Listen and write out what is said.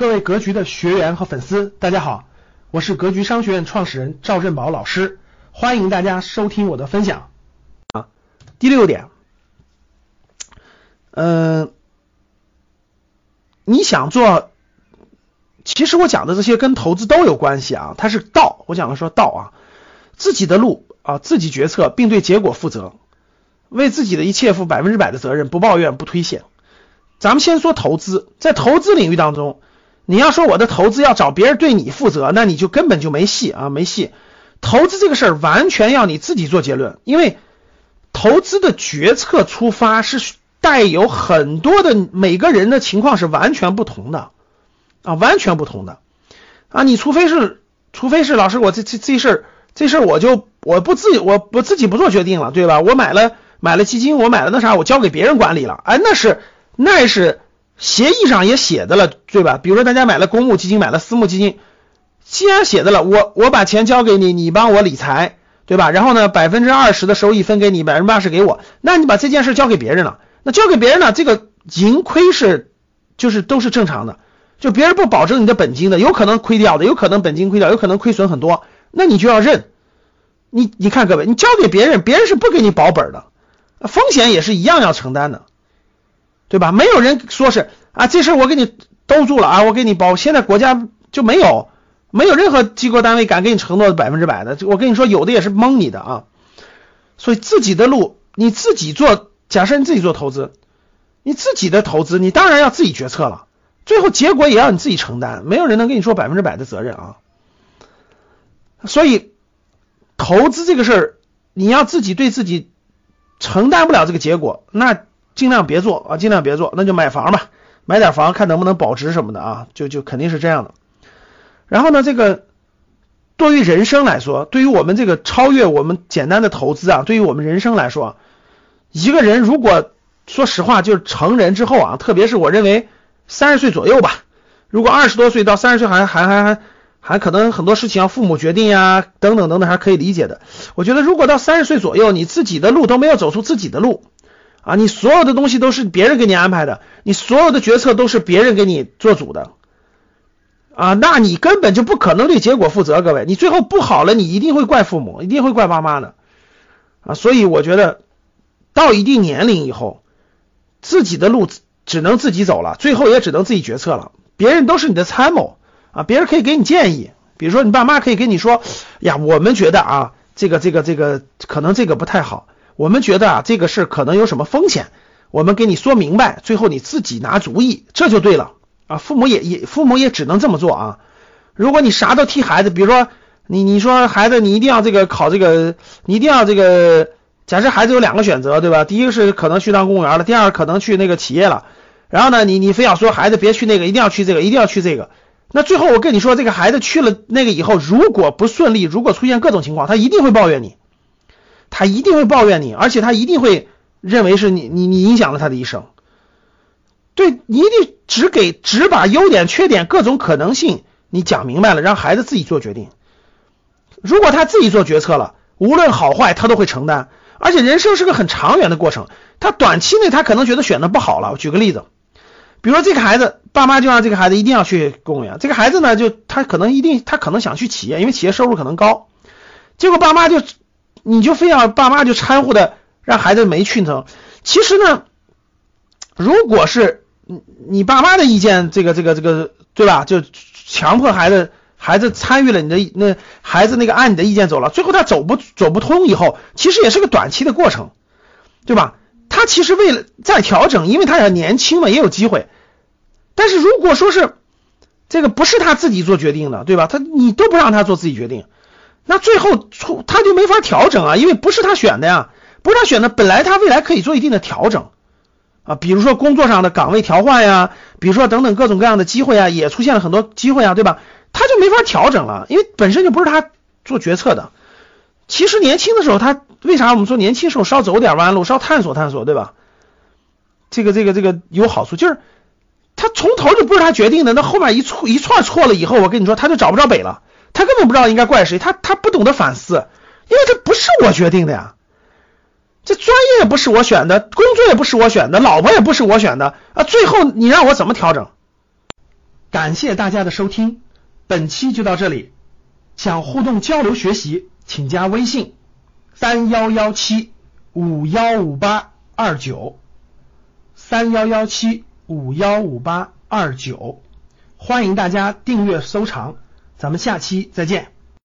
各位格局的学员和粉丝，大家好，我是格局商学院创始人赵振宝老师，欢迎大家收听我的分享啊。第六点，嗯，你想做，其实我讲的这些跟投资都有关系啊，它是道，我讲的说道啊，自己的路啊，自己决策并对结果负责，为自己的一切负百分之百的责任，不抱怨不推卸。咱们先说投资，在投资领域当中。你要说我的投资要找别人对你负责，那你就根本就没戏啊，没戏。投资这个事儿完全要你自己做结论，因为投资的决策出发是带有很多的每个人的情况是完全不同的啊，完全不同的啊。你除非是，除非是老师，我这这这事儿这事儿我就我不自我我自己不做决定了，对吧？我买了买了基金，我买了那啥，我交给别人管理了，哎，那是那是。协议上也写的了，对吧？比如说大家买了公募基金，买了私募基金，既然写的了，我我把钱交给你，你帮我理财，对吧？然后呢，百分之二十的收益分给你，百分之八十给我，那你把这件事交给别人了，那交给别人呢，这个盈亏是就是都是正常的，就别人不保证你的本金的，有可能亏掉的，有可能本金亏掉，有可能亏损很多，那你就要认。你你看各位，你交给别人，别人是不给你保本的，风险也是一样要承担的。对吧？没有人说是啊，这事儿我给你兜住了啊，我给你包。现在国家就没有，没有任何机构单位敢给你承诺百分之百的。我跟你说，有的也是蒙你的啊。所以自己的路你自己做，假设你自己做投资，你自己的投资你当然要自己决策了，最后结果也要你自己承担，没有人能跟你说百分之百的责任啊。所以投资这个事儿，你要自己对自己承担不了这个结果，那。尽量别做啊，尽量别做，那就买房吧，买点房看能不能保值什么的啊，就就肯定是这样的。然后呢，这个对于人生来说，对于我们这个超越我们简单的投资啊，对于我们人生来说，一个人如果说实话，就是成人之后啊，特别是我认为三十岁左右吧，如果二十多岁到三十岁还还还还还可能很多事情要父母决定呀，等等等等，还可以理解的。我觉得如果到三十岁左右，你自己的路都没有走出自己的路。啊，你所有的东西都是别人给你安排的，你所有的决策都是别人给你做主的，啊，那你根本就不可能对结果负责。各位，你最后不好了，你一定会怪父母，一定会怪爸妈的，啊，所以我觉得到一定年龄以后，自己的路只能自己走了，最后也只能自己决策了。别人都是你的参谋，啊，别人可以给你建议，比如说你爸妈可以跟你说，呀，我们觉得啊，这个这个这个可能这个不太好。我们觉得啊，这个事可能有什么风险，我们给你说明白，最后你自己拿主意，这就对了啊。父母也也父母也只能这么做啊。如果你啥都替孩子，比如说你你说孩子你一定要这个考这个，你一定要这个，假设孩子有两个选择，对吧？第一个是可能去当公务员了，第二个可能去那个企业了。然后呢，你你非要说孩子别去那个，一定要去这个，一定要去这个。那最后我跟你说，这个孩子去了那个以后，如果不顺利，如果出现各种情况，他一定会抱怨你。他一定会抱怨你，而且他一定会认为是你你你影响了他的一生。对你一定只给只把优点、缺点、各种可能性你讲明白了，让孩子自己做决定。如果他自己做决策了，无论好坏他都会承担。而且人生是个很长远的过程，他短期内他可能觉得选的不好了。我举个例子，比如说这个孩子，爸妈就让这个孩子一定要去公务员，这个孩子呢就他可能一定他可能想去企业，因为企业收入可能高，结果爸妈就。你就非要爸妈就掺和的让孩子没去成，其实呢，如果是你你爸妈的意见，这个这个这个对吧？就强迫孩子孩子参与了你的那孩子那个按你的意见走了，最后他走不走不通以后，其实也是个短期的过程，对吧？他其实为了再调整，因为他也年轻嘛，也有机会。但是如果说是这个不是他自己做决定的，对吧？他你都不让他做自己决定。那最后出他就没法调整啊，因为不是他选的呀，不是他选的，本来他未来可以做一定的调整啊，比如说工作上的岗位调换呀，比如说等等各种各样的机会啊，也出现了很多机会啊，对吧？他就没法调整了，因为本身就不是他做决策的。其实年轻的时候，他为啥我们说年轻时候少走点弯路，少探索探索，对吧？这个这个这个有好处，就是他从头就不是他决定的，那后面一错一串错了以后，我跟你说，他就找不着北了。他根本不知道应该怪谁他他不懂得反思因为这不是我决定的呀。这专业不是我选的工作也不是我选的老婆也不是我选的啊最后你让我怎么调整？感谢大家的收听本期就到这里想互动交流学习请加微信三幺幺七五幺五八二九三幺幺七五幺五八二九欢迎大家订阅收藏。咱们下期再见。